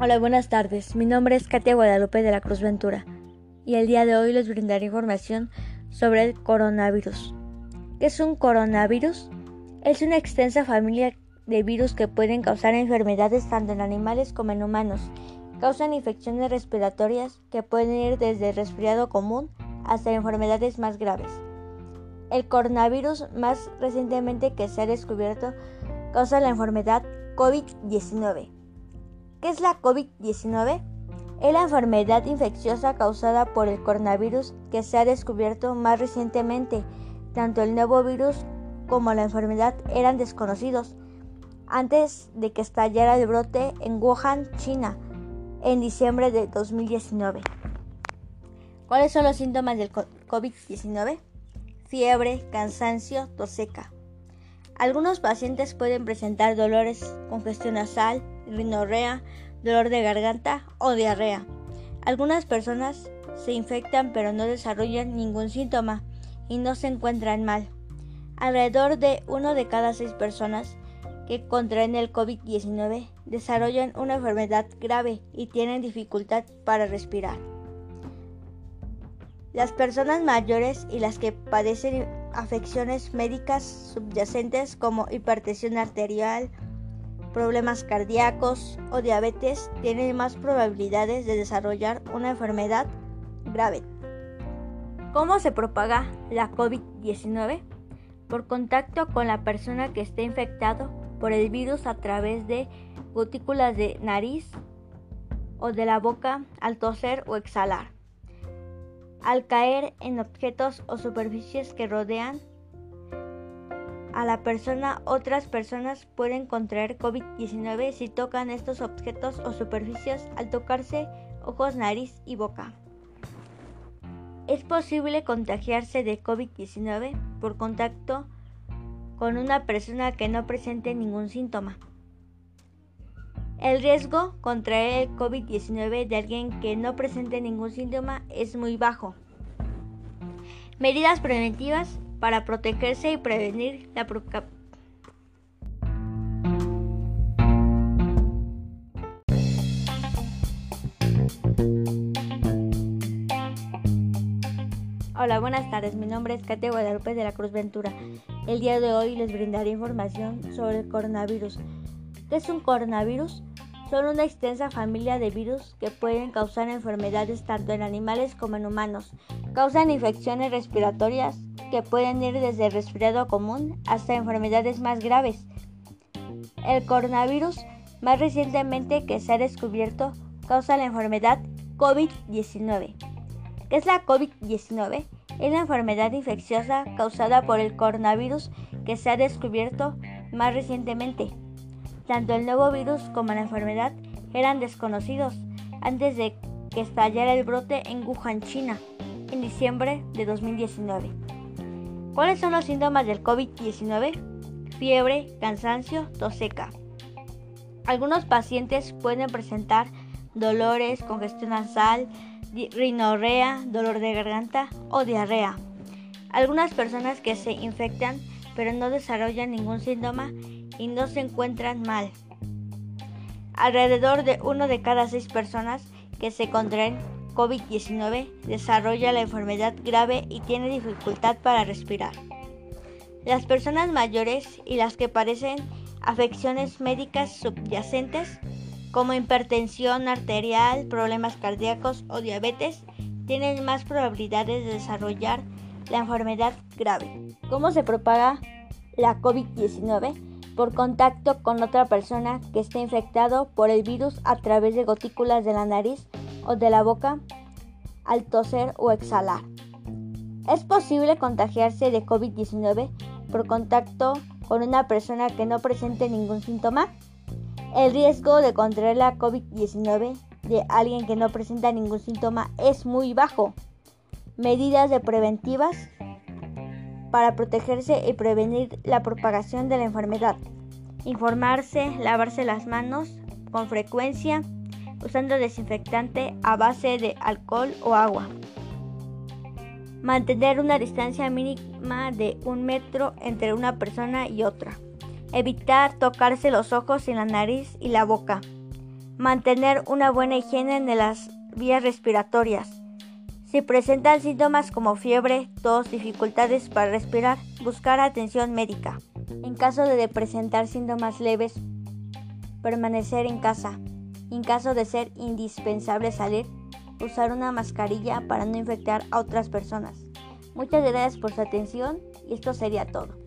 Hola, buenas tardes. Mi nombre es Katia Guadalupe de la Cruz Ventura y el día de hoy les brindaré información sobre el coronavirus. ¿Qué es un coronavirus? Es una extensa familia de virus que pueden causar enfermedades tanto en animales como en humanos. Causan infecciones respiratorias que pueden ir desde resfriado común hasta enfermedades más graves. El coronavirus más recientemente que se ha descubierto causa la enfermedad COVID-19. ¿Qué es la COVID-19? Es la enfermedad infecciosa causada por el coronavirus que se ha descubierto más recientemente. Tanto el nuevo virus como la enfermedad eran desconocidos antes de que estallara el brote en Wuhan, China, en diciembre de 2019. ¿Cuáles son los síntomas del COVID-19? Fiebre, cansancio, tos seca. Algunos pacientes pueden presentar dolores, congestión nasal, rinorrea, dolor de garganta o diarrea. Algunas personas se infectan pero no desarrollan ningún síntoma y no se encuentran mal. Alrededor de uno de cada seis personas que contraen el COVID-19 desarrollan una enfermedad grave y tienen dificultad para respirar. Las personas mayores y las que padecen afecciones médicas subyacentes como hipertensión arterial, problemas cardíacos o diabetes tienen más probabilidades de desarrollar una enfermedad grave. ¿Cómo se propaga la COVID-19? Por contacto con la persona que esté infectado por el virus a través de gotículas de nariz o de la boca al toser o exhalar al caer en objetos o superficies que rodean a la persona, otras personas pueden contraer COVID-19 si tocan estos objetos o superficies al tocarse ojos, nariz y boca. Es posible contagiarse de COVID-19 por contacto con una persona que no presente ningún síntoma. El riesgo contra el COVID-19 de alguien que no presente ningún síntoma es muy bajo. Medidas preventivas para protegerse y prevenir la Hola, buenas tardes. Mi nombre es Katia Guadalupe de la Cruz Ventura. El día de hoy les brindaré información sobre el coronavirus. ¿Qué es un coronavirus? Son una extensa familia de virus que pueden causar enfermedades tanto en animales como en humanos. Causan infecciones respiratorias que pueden ir desde resfriado común hasta enfermedades más graves. El coronavirus más recientemente que se ha descubierto causa la enfermedad COVID-19. ¿Qué es la COVID-19? Es la enfermedad infecciosa causada por el coronavirus que se ha descubierto más recientemente. Tanto el nuevo virus como la enfermedad eran desconocidos antes de que estallara el brote en Wuhan, China, en diciembre de 2019. ¿Cuáles son los síntomas del COVID-19? Fiebre, cansancio, tos seca. Algunos pacientes pueden presentar dolores, congestión nasal, rinorrea, dolor de garganta o diarrea. Algunas personas que se infectan pero no desarrollan ningún síntoma y no se encuentran mal. Alrededor de uno de cada seis personas que se contraen COVID-19 desarrolla la enfermedad grave y tiene dificultad para respirar. Las personas mayores y las que padecen afecciones médicas subyacentes como hipertensión arterial, problemas cardíacos o diabetes tienen más probabilidades de desarrollar la enfermedad grave. ¿Cómo se propaga la COVID-19? Por contacto con otra persona que esté infectado por el virus a través de gotículas de la nariz o de la boca al toser o exhalar. Es posible contagiarse de COVID-19 por contacto con una persona que no presente ningún síntoma. El riesgo de contraer la COVID-19 de alguien que no presenta ningún síntoma es muy bajo. Medidas de preventivas para protegerse y prevenir la propagación de la enfermedad. Informarse, lavarse las manos con frecuencia usando desinfectante a base de alcohol o agua. Mantener una distancia mínima de un metro entre una persona y otra. Evitar tocarse los ojos y la nariz y la boca. Mantener una buena higiene de las vías respiratorias. Si presentan síntomas como fiebre, tos, dificultades para respirar, buscar atención médica. En caso de presentar síntomas leves, permanecer en casa. En caso de ser indispensable salir, usar una mascarilla para no infectar a otras personas. Muchas gracias por su atención y esto sería todo.